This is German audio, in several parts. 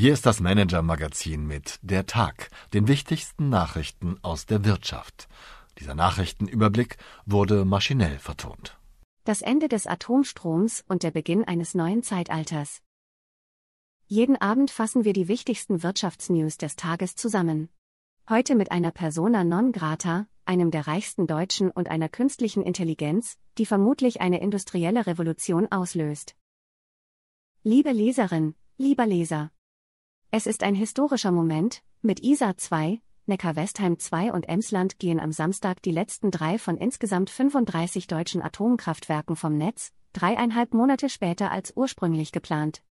Hier ist das Manager-Magazin mit Der Tag, den wichtigsten Nachrichten aus der Wirtschaft. Dieser Nachrichtenüberblick wurde maschinell vertont. Das Ende des Atomstroms und der Beginn eines neuen Zeitalters. Jeden Abend fassen wir die wichtigsten Wirtschaftsnews des Tages zusammen. Heute mit einer Persona non grata, einem der reichsten Deutschen und einer künstlichen Intelligenz, die vermutlich eine industrielle Revolution auslöst. Liebe Leserin, lieber Leser, es ist ein historischer Moment, mit ISA 2, Neckar-Westheim 2 und Emsland gehen am Samstag die letzten drei von insgesamt 35 deutschen Atomkraftwerken vom Netz, dreieinhalb Monate später als ursprünglich geplant.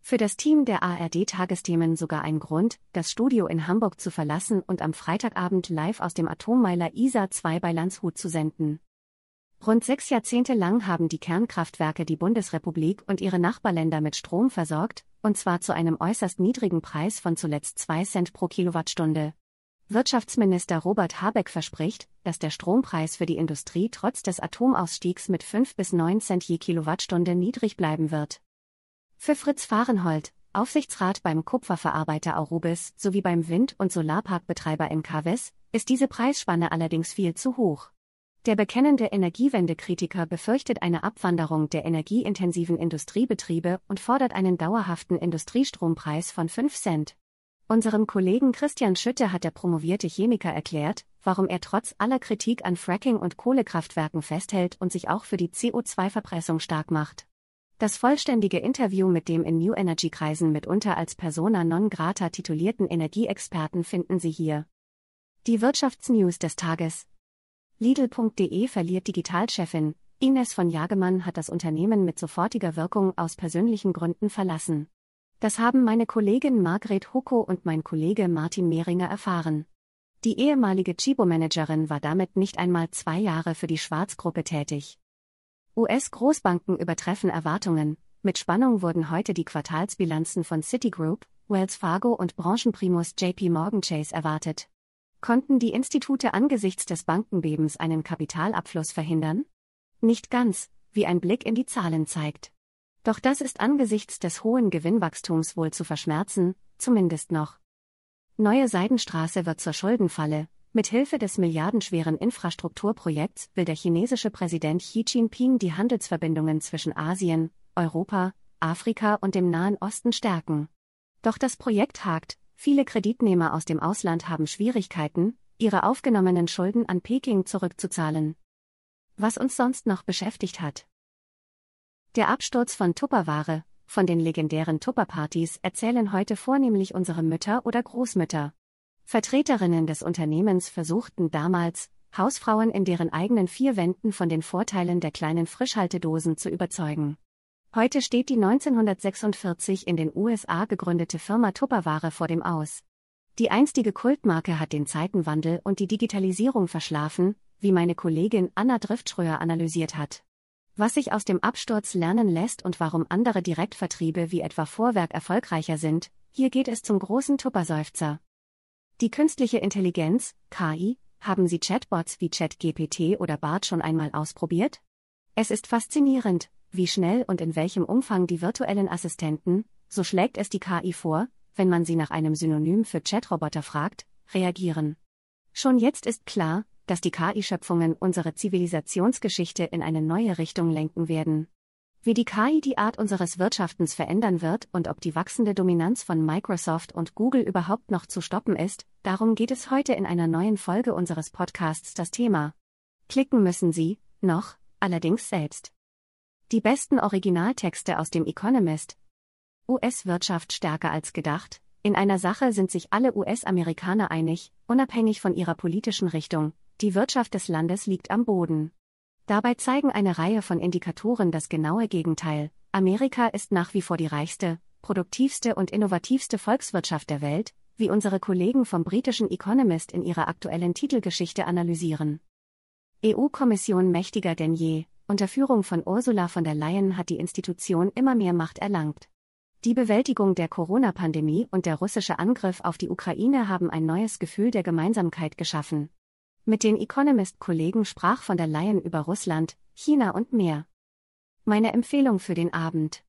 Für das Team der ARD-Tagesthemen sogar ein Grund, das Studio in Hamburg zu verlassen und am Freitagabend live aus dem Atommeiler ISA 2 bei Landshut zu senden. Rund sechs Jahrzehnte lang haben die Kernkraftwerke die Bundesrepublik und ihre Nachbarländer mit Strom versorgt, und zwar zu einem äußerst niedrigen Preis von zuletzt 2 Cent pro Kilowattstunde. Wirtschaftsminister Robert Habeck verspricht, dass der Strompreis für die Industrie trotz des Atomausstiegs mit 5 bis 9 Cent je Kilowattstunde niedrig bleiben wird. Für Fritz Fahrenhold, Aufsichtsrat beim Kupferverarbeiter Aurubis sowie beim Wind- und Solarparkbetreiber MKWs, ist diese Preisspanne allerdings viel zu hoch. Der bekennende Energiewendekritiker befürchtet eine Abwanderung der energieintensiven Industriebetriebe und fordert einen dauerhaften Industriestrompreis von 5 Cent. Unserem Kollegen Christian Schütte hat der promovierte Chemiker erklärt, warum er trotz aller Kritik an Fracking und Kohlekraftwerken festhält und sich auch für die CO2-Verpressung stark macht. Das vollständige Interview mit dem in New Energy Kreisen mitunter als persona non grata titulierten Energieexperten finden Sie hier. Die Wirtschaftsnews des Tages. Lidl.de verliert Digitalchefin, Ines von Jagemann hat das Unternehmen mit sofortiger Wirkung aus persönlichen Gründen verlassen. Das haben meine Kollegin Margret Hucko und mein Kollege Martin Mehringer erfahren. Die ehemalige Chibo-Managerin war damit nicht einmal zwei Jahre für die Schwarzgruppe tätig. US-Großbanken übertreffen Erwartungen. Mit Spannung wurden heute die Quartalsbilanzen von Citigroup, Wells Fargo und Branchenprimus JP Morgan Chase erwartet. Konnten die Institute angesichts des Bankenbebens einen Kapitalabfluss verhindern? Nicht ganz, wie ein Blick in die Zahlen zeigt. Doch das ist angesichts des hohen Gewinnwachstums wohl zu verschmerzen, zumindest noch. Neue Seidenstraße wird zur Schuldenfalle. Mit Hilfe des milliardenschweren Infrastrukturprojekts will der chinesische Präsident Xi Jinping die Handelsverbindungen zwischen Asien, Europa, Afrika und dem Nahen Osten stärken. Doch das Projekt hakt, Viele Kreditnehmer aus dem Ausland haben Schwierigkeiten, ihre aufgenommenen Schulden an Peking zurückzuzahlen. Was uns sonst noch beschäftigt hat. Der Absturz von Tupperware, von den legendären Tupperpartys erzählen heute vornehmlich unsere Mütter oder Großmütter. Vertreterinnen des Unternehmens versuchten damals, Hausfrauen in deren eigenen vier Wänden von den Vorteilen der kleinen Frischhaltedosen zu überzeugen. Heute steht die 1946 in den USA gegründete Firma Tupperware vor dem Aus. Die einstige Kultmarke hat den Zeitenwandel und die Digitalisierung verschlafen, wie meine Kollegin Anna Driftschröer analysiert hat. Was sich aus dem Absturz lernen lässt und warum andere Direktvertriebe wie etwa Vorwerk erfolgreicher sind, hier geht es zum großen Tupperseufzer. Die künstliche Intelligenz, KI, haben Sie Chatbots wie ChatGPT oder BART schon einmal ausprobiert? Es ist faszinierend, wie schnell und in welchem Umfang die virtuellen Assistenten, so schlägt es die KI vor, wenn man sie nach einem Synonym für Chatroboter fragt, reagieren. Schon jetzt ist klar, dass die KI-Schöpfungen unsere Zivilisationsgeschichte in eine neue Richtung lenken werden. Wie die KI die Art unseres Wirtschaftens verändern wird und ob die wachsende Dominanz von Microsoft und Google überhaupt noch zu stoppen ist, darum geht es heute in einer neuen Folge unseres Podcasts das Thema. Klicken müssen Sie, noch, allerdings selbst. Die besten Originaltexte aus dem Economist. US-Wirtschaft stärker als gedacht. In einer Sache sind sich alle US-Amerikaner einig, unabhängig von ihrer politischen Richtung. Die Wirtschaft des Landes liegt am Boden. Dabei zeigen eine Reihe von Indikatoren das genaue Gegenteil. Amerika ist nach wie vor die reichste, produktivste und innovativste Volkswirtschaft der Welt, wie unsere Kollegen vom britischen Economist in ihrer aktuellen Titelgeschichte analysieren. EU-Kommission mächtiger denn je, unter Führung von Ursula von der Leyen hat die Institution immer mehr Macht erlangt. Die Bewältigung der Corona-Pandemie und der russische Angriff auf die Ukraine haben ein neues Gefühl der Gemeinsamkeit geschaffen. Mit den Economist-Kollegen sprach von der Leyen über Russland, China und mehr. Meine Empfehlung für den Abend.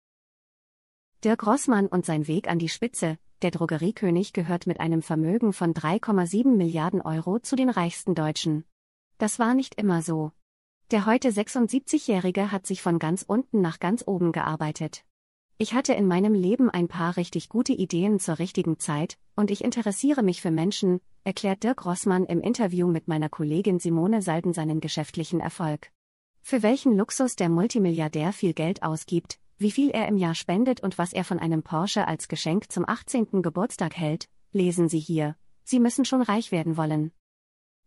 Dirk Rossmann und sein Weg an die Spitze, der Drogeriekönig gehört mit einem Vermögen von 3,7 Milliarden Euro zu den reichsten Deutschen. Das war nicht immer so. Der heute 76-Jährige hat sich von ganz unten nach ganz oben gearbeitet. Ich hatte in meinem Leben ein paar richtig gute Ideen zur richtigen Zeit, und ich interessiere mich für Menschen, erklärt Dirk Rossmann im Interview mit meiner Kollegin Simone Salden seinen geschäftlichen Erfolg. Für welchen Luxus der Multimilliardär viel Geld ausgibt, wie viel er im Jahr spendet und was er von einem Porsche als Geschenk zum 18. Geburtstag hält, lesen Sie hier. Sie müssen schon reich werden wollen.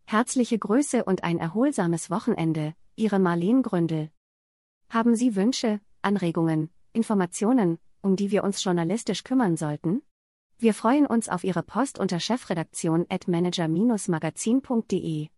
Herzliche Grüße und ein erholsames Wochenende, Ihre Marlene Gründel. Haben Sie Wünsche, Anregungen, Informationen, um die wir uns journalistisch kümmern sollten? Wir freuen uns auf Ihre Post unter chefredaktion at manager-magazin.de.